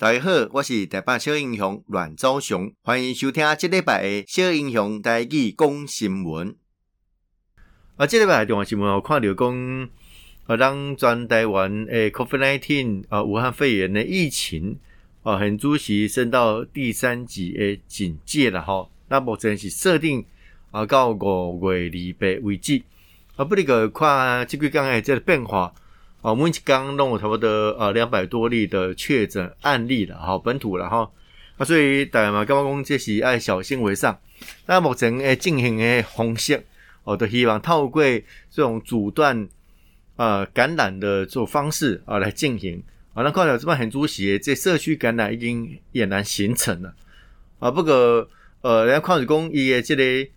大家好，我是台北小英雄阮昭雄，欢迎收听这礼拜的小英雄台语讲新闻。啊，这礼拜重要新闻我看到讲，啊，让全台湾诶 COVID-19 啊，武汉肺炎的疫情啊，现主席升到第三级的警戒了吼。那目前是设定啊，到五月二八为止。啊，不哩个看即几天诶，即个变化。哦，每一天弄了差不多呃两百多例的确诊案例了，哈，本土了哈，啊，所以大家嘛，刚刚讲这是爱小心为上。那目前诶进行诶方式，哦，都希望透过这种阻断呃感染的这种方式啊来进行。啊，那看到这边很主席，这社区感染已经俨然形成了。啊，不过呃，人家看是讲伊诶这个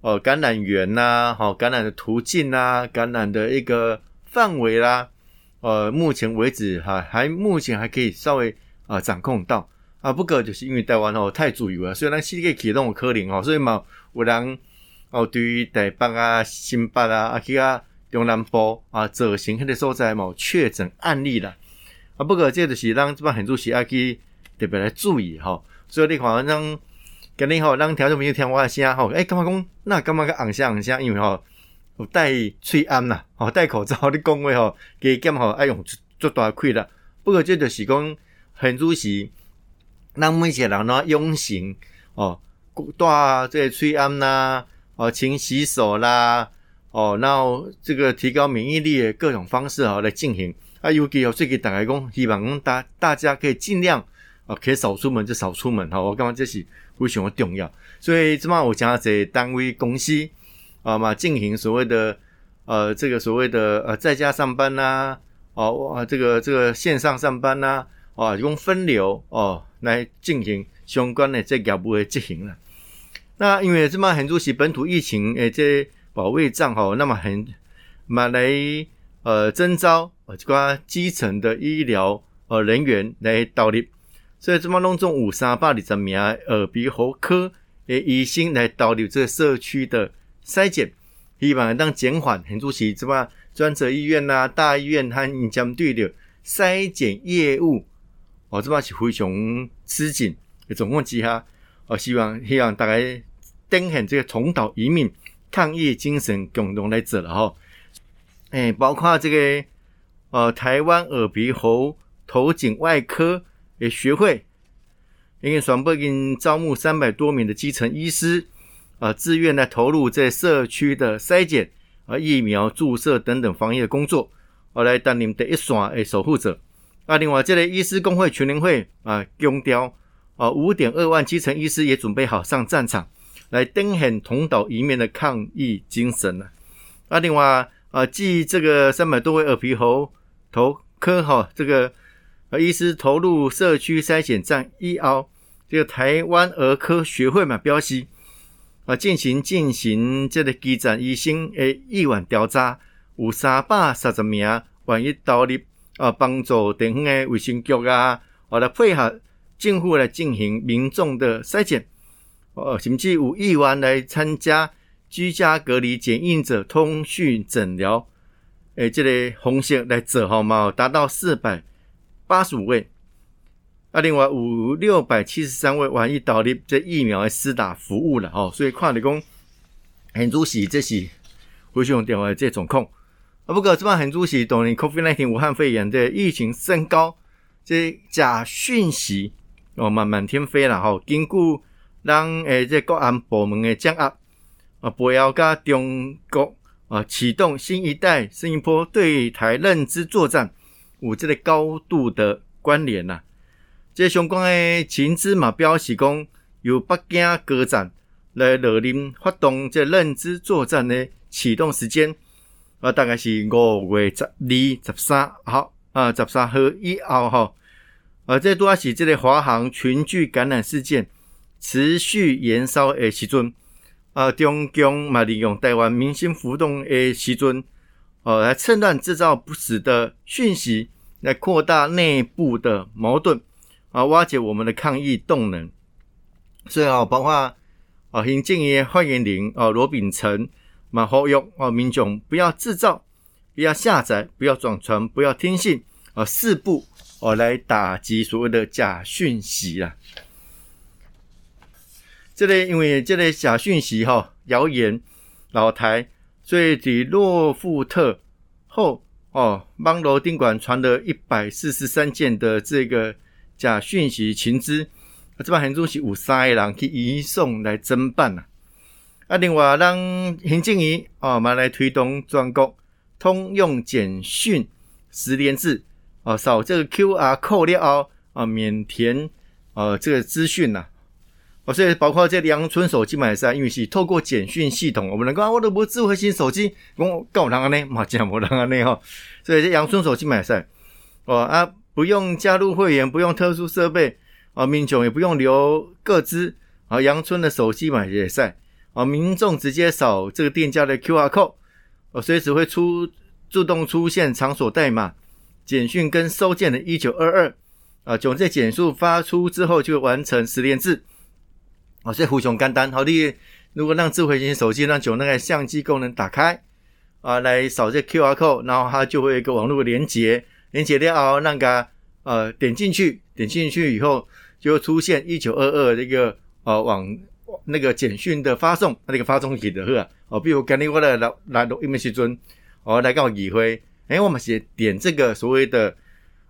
呃感染源呐、啊，好感染的途径啊，感染的一个范围啦。呃，目前为止哈，还目前还可以稍微啊、呃、掌控到啊，不过就是因为台湾哦太自由了，所以咱世界启动可能哦，所以嘛有人哦对于台北啊、新北啊、啊去啊中南部啊，造成迄个所在嘛确诊案例啦啊，不过这就是让这帮很多时要去特别来注意哈、哦，所以你看让今日吼让听众朋友听我的声吼，诶，干嘛讲那干嘛个昂声昂声，因为吼。有戴喙安啦，吼戴口罩，你讲话吼，加减吼爱用足大气啦。不过这就是讲，很主席，咱每一个人呐，用心哦，戴这个喙安呐，哦，勤洗手啦，哦，然后这个提高免疫力的各种方式哦来进行。啊，尤其哦，最近大家讲，希望讲大大家可以尽量啊，可以少出门就少出门哈。我感觉这是非常的重要。所以，这么我讲这单位公司。啊嘛，进行所谓的呃，这个所谓的呃，在家上班呐、啊，哦，啊，这个这个线上上班呐、啊，用分流哦来进行相关的这业务的执行了。那因为这么很多是本土疫情诶，这保卫战哈，那么很嘛来呃征召呃这个基层的医疗呃人员来导入，所以这么弄中五三八里十名耳鼻喉科诶医生来导入这社区的。筛检，希望当减缓很多是什么专责医院呐、啊、大医院和针对的筛检业务，哦，这么是非常吃紧。总共之下，哦，希望希望大家登很这个重岛移民抗疫精神共同来做了哈。诶、包括这个呃台湾耳鼻喉头颈外科的学会，因为双北已经招募三百多名的基层医师。啊，自愿来投入在社区的筛检、啊疫苗注射等等防疫的工作，我来担任第一线的守护者。啊，另外这类医师工会全联会啊，强调啊，五点二万基层医师也准备好上战场，来登很同岛一面的抗疫精神了。啊，另外啊，继这个三百多位耳鼻喉头科哈这个啊医师投入社区筛检站以后，这个台湾儿科学会嘛标示。啊，进行进行这个基层医生诶意愿调查，有三百三十名愿意投入啊，帮助地方的卫生局啊，啊来配合政府来进行民众的筛检，哦，甚至有意愿来参加居家隔离检疫者通讯诊疗，诶，这个方式来做好嘛，达到四百八十五位。啊，另外五六百七十三位愿意导入这疫苗的施打服务了哦，所以看你讲很主席这是非常重要的这状况啊。不过这帮很主席当你 COVID-19 武汉肺炎的疫情升高，这假讯息哦满满天飞了哈。经过让诶这国安部门的掌握啊，不要跟中国啊启动新一代新一波对台认知作战，有这个高度的关联呐。这相关的情资嘛，表示讲由北京高层来勒令发动这认知作战的启动时间，啊，大概是五月十二、十三号啊，十三号。以后哈，啊，这都是这个华航群聚感染事件持续延烧的时阵，啊，中共嘛利用台湾民心浮动的时阵，哦，来趁乱制造不实的讯息，来扩大内部的矛盾。啊，挖掘我们的抗疫动能，所以啊，包括啊，行政院发言人啊罗秉成嘛呼吁啊民众不要制造、不要下载、不要转传、不要听信啊四步哦，来打击所谓的假讯息啊。这类、因为这类假讯息哈，谣言老台，所以在诺富特后哦，网络宾馆传了一百四十三件的这个假讯息情资，啊，这帮很多是有三个人去移送来侦办呐。啊，另外让行政院哦，嘛来推动全国通用简讯十连制哦，扫这个 QR code 了后啊，免填呃这个资讯呐。哦，所以包括这阳春手机嘛也是啊，因为是透过简讯系统，我们能够啊，我都无智慧型手机，我够人安尼，嘛真无人安尼吼。所以这阳春手机嘛也是哦啊，不用加入会员，不用特殊设备啊，民众也不用留个资啊，阳春的手机嘛也是。啊，民众直接扫这个店家的 QR code，哦，随时会出自动出现场所代码、简讯跟收件的一九二二，啊，总这简数发出之后就完成十连制，啊，所以非常简单。好，的如果让智慧型手机让就那个相机功能打开，啊，来扫这 QR code，然后它就会一个网络连接，连接了，那个呃点进去，点进去以后就会出现一九二二这个呃网。那个简讯的发送，那个发送器的呵啊，哦，比如今日我来来来录音的时阵，哦，来到议会，诶，我们是点这个所谓的，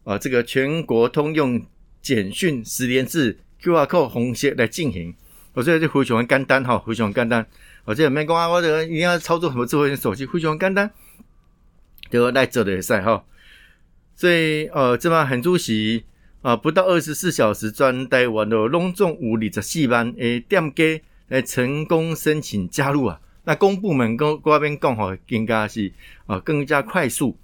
呃，这个全国通用简讯十连制 QR code 红线来进行，我觉得就非常简单哈，非常简单，我这没讲啊，我这个一定要操作什么智慧型手机，非常简单，就来做的赛哈，所以呃，这么很主席。啊，不到二十四小时，专台湾的拢总有二十四万诶店家来成功申请加入啊！那公部门跟外边讲吼，更加是啊更加快速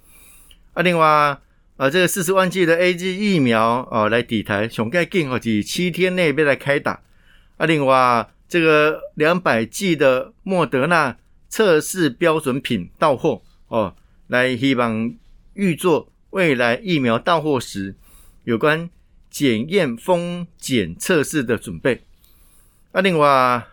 啊。另外啊，这个四十万剂的 AZ 疫苗啊来抵台，上盖更好，是七天内要来开打啊。另外这个两百剂的莫德纳测试标准品到货哦，来希望预做未来疫苗到货时。有关检验风检测试的准备。啊，另外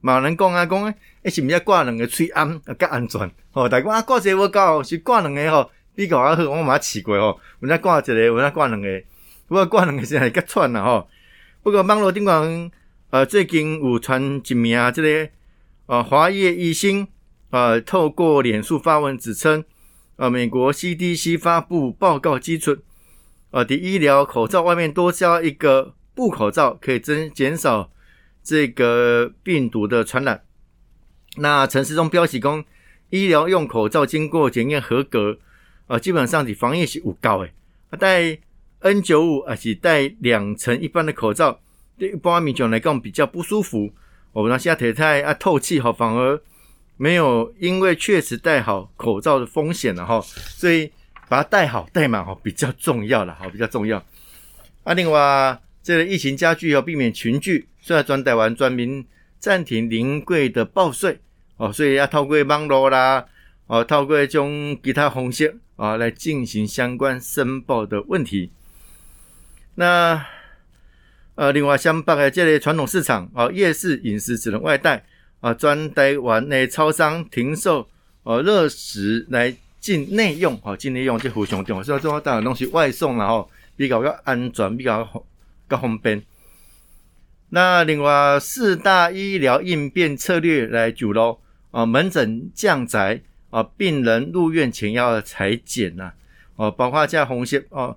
马人讲啊讲诶，诶是毋是挂两个喙安啊较安全？吼，大家啊挂一个无够，是挂两个吼比较较好。我嘛试过吼，有哪挂一个，有哪挂两个，不过挂两个是还较喘啦吼。不过网络顶讲，呃，最近有传一名这个呃华叶医生呃透过脸书发文指称，啊，美国 CDC 发布报告基准。啊，的医疗口罩外面多加一个布口罩，可以增减少这个病毒的传染。那陈时中标示讲，医疗用口罩经过检验合格，啊，基本上的防疫是有够的。啊，戴 N 九五还是戴两层一般的口罩，对一般民众来讲比较不舒服。我们现在体太啊透气好，反而没有因为确实戴好口罩的风险了哈，所以。把它戴好戴满哦，比较重要了，好，比较重要。啊，另外，这个疫情加剧要避免群聚，所以全台湾全面暂停临柜的报税哦，所以要透过网络啦，哦，透过这种其他方式啊来进行相关申报的问题。那呃，另外，像北的这类传统市场啊，夜市饮食只能外带啊，专台湾的超商停售呃热食来。进内用，好，进内用就非常重要，所以说当然东西外送然后比较要安全，比较较方便。那另外四大医疗应变策略来主喽，啊，门诊降载啊，病人入院前要采检呐，哦，包括加红线哦，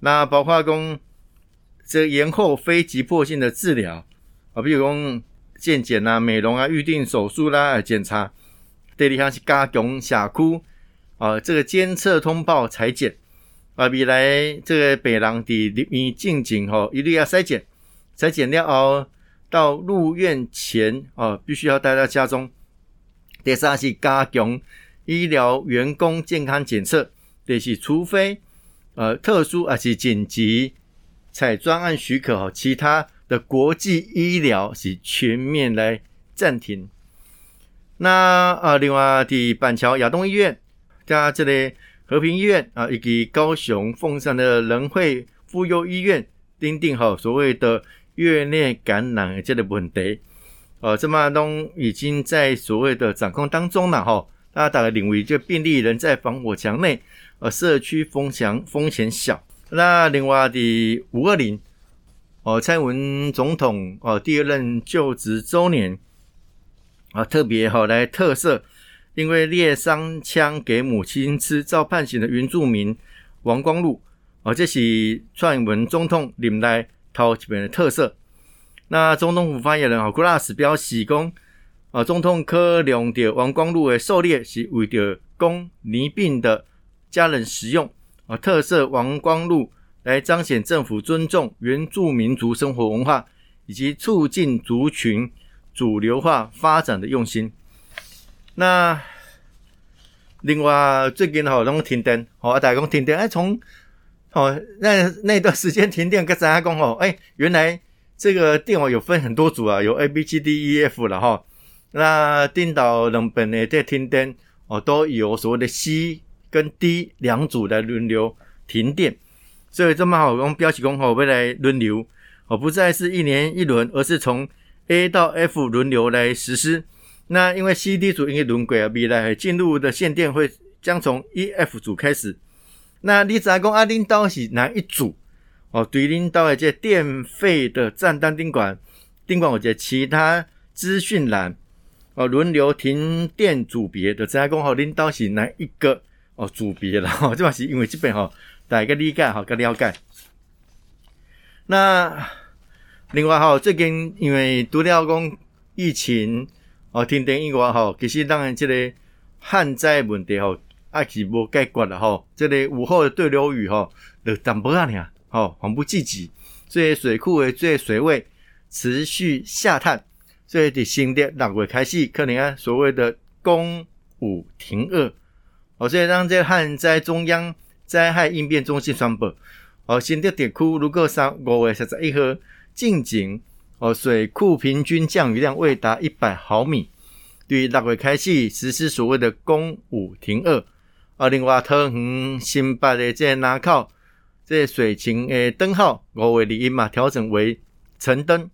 那包括讲这延后非急迫性的治疗啊，比如讲健检啊、美容啊、预定手术啦、检查，第二项是加强社区。啊，这个监测通报裁剪啊，未来这个病人伫入院进前吼，一律要筛检，筛检了后到入院前啊，必须要待在家中。第三是加强医疗员工健康检测，就是除非呃特殊还是紧急采专案许可吼，其他的国际医疗是全面来暂停。那啊，另外的板桥亚东医院。加这里和平医院啊，以及高雄凤山的仁惠妇幼医院，订定好所谓的院内感染的这类问题，呃，这么东已经在所谓的掌控当中了哈。大家大概领为，这病例人在防火墙内，呃，社区风险风险小，那另外的五二零哦，蔡文总统哦第二任就职周年啊，特别好来特色，因为猎伤枪给母亲吃遭判刑的原住民王光禄哦，这是蔡文总统临来头一遍的特色。那总统府发言人哦古拉斯表示讲，啊，总统考量到王光禄的狩猎是为着供罹病的家人食用啊，特色王光禄来彰显政府尊重原住民族生活文化以及促进族群主流化发展的用心。那另外最近吼拢停电，吼大家讲停电，哎从哦那那段时间停电，跟大家讲哦，哎原来。这个电网有分很多组啊，有 A、B、C、D、E、F 了哈。那电导两边呢，在停电哦，都有所谓的 C 跟 D 两组来轮流停电。所以这么好，用标起工吼未来轮流哦，不再是一年一轮，而是从 A 到 F 轮流来实施。那因为 C、D 组因为轮轨啊，未来进入的限电会将从 E、F 组开始。那你怎讲啊？领导是哪一组？哦，对领导的这电费的账单顶管，顶管我这其他资讯栏哦，轮流停电组别的，再讲好领导是哪一个哦组别了哈，这嘛是因为这边哈大家理解哈，个了解。那另外哈，最近因为除了讲疫情哦停电以外哈，其实当然这个旱灾问题哈，还是无解决了吼，这个午后的对流雨吼，就淡薄仔尔。吼，缓不济急，所以水库的这水位持续下探，所以伫新的六月开始，可能啊所谓的公五停二，哦，所以让这旱灾中央灾害应变中心宣布，哦，新的地区如果三五月十一号进井，哦，水库平均降雨量未达一百毫米，对于六月开始实施所谓的公五停二，啊，另外桃园新北的这南口。这水情的灯号五月二日嘛，调整为橙灯，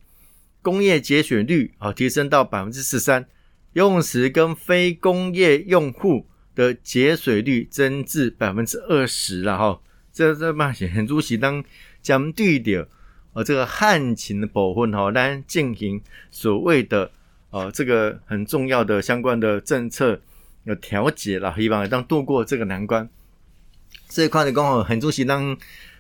工业节水率啊提升到百分之十三，用时跟非工业用户的节水率增至百分之二十了哈。这这嘛很主席当将对的呃这个旱情的部分哈，来进行所谓的呃这个很重要的相关的政策的调节了，希望当度过这个难关。这一块的刚好很主席当。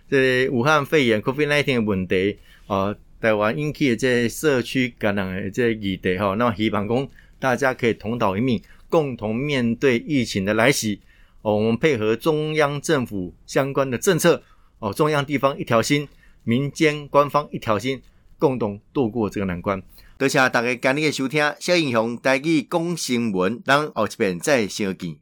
这武汉肺炎 COVID-19 的问题，啊，台湾引起的这社区感染的这议题，哈，那么希望讲大家可以同道一命，共同面对疫情的来袭，哦，我们配合中央政府相关的政策，哦，中央地方一条心，民间官方一条心，共同度过这个难关。多谢大家今日的收听，小英雄带去讲新闻，咱后一遍再相见。